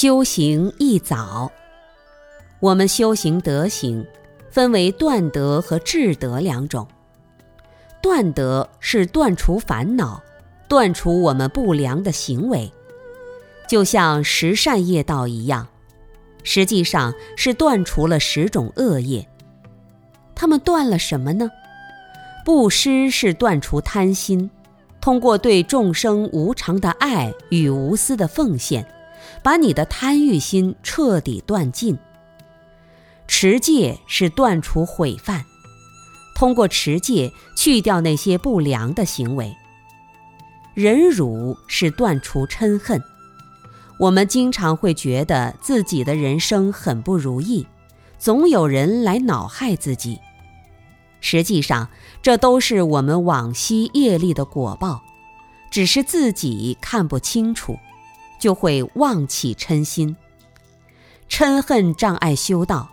修行一早，我们修行德行，分为断德和智德两种。断德是断除烦恼，断除我们不良的行为，就像十善业道一样，实际上是断除了十种恶业。他们断了什么呢？布施是断除贪心，通过对众生无常的爱与无私的奉献。把你的贪欲心彻底断尽。持戒是断除毁犯，通过持戒去掉那些不良的行为。忍辱是断除嗔恨。我们经常会觉得自己的人生很不如意，总有人来恼害自己。实际上，这都是我们往昔业力的果报，只是自己看不清楚。就会妄起嗔心，嗔恨障碍修道，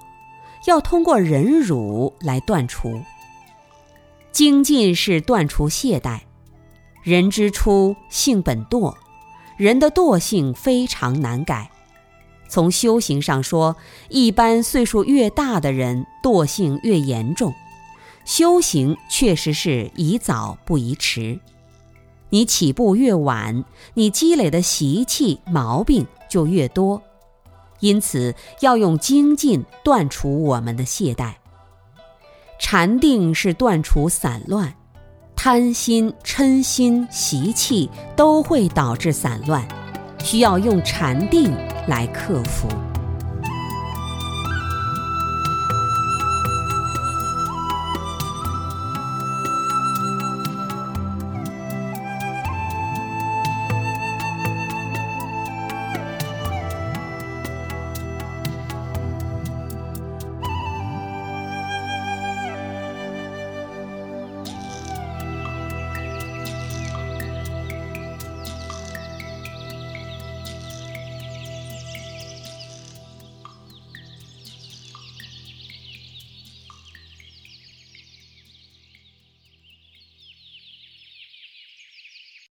要通过忍辱来断除。精进是断除懈怠。人之初，性本惰，人的惰性非常难改。从修行上说，一般岁数越大的人，惰性越严重。修行确实是宜早不宜迟。你起步越晚，你积累的习气毛病就越多，因此要用精进断除我们的懈怠。禅定是断除散乱，贪心、嗔心、习气都会导致散乱，需要用禅定来克服。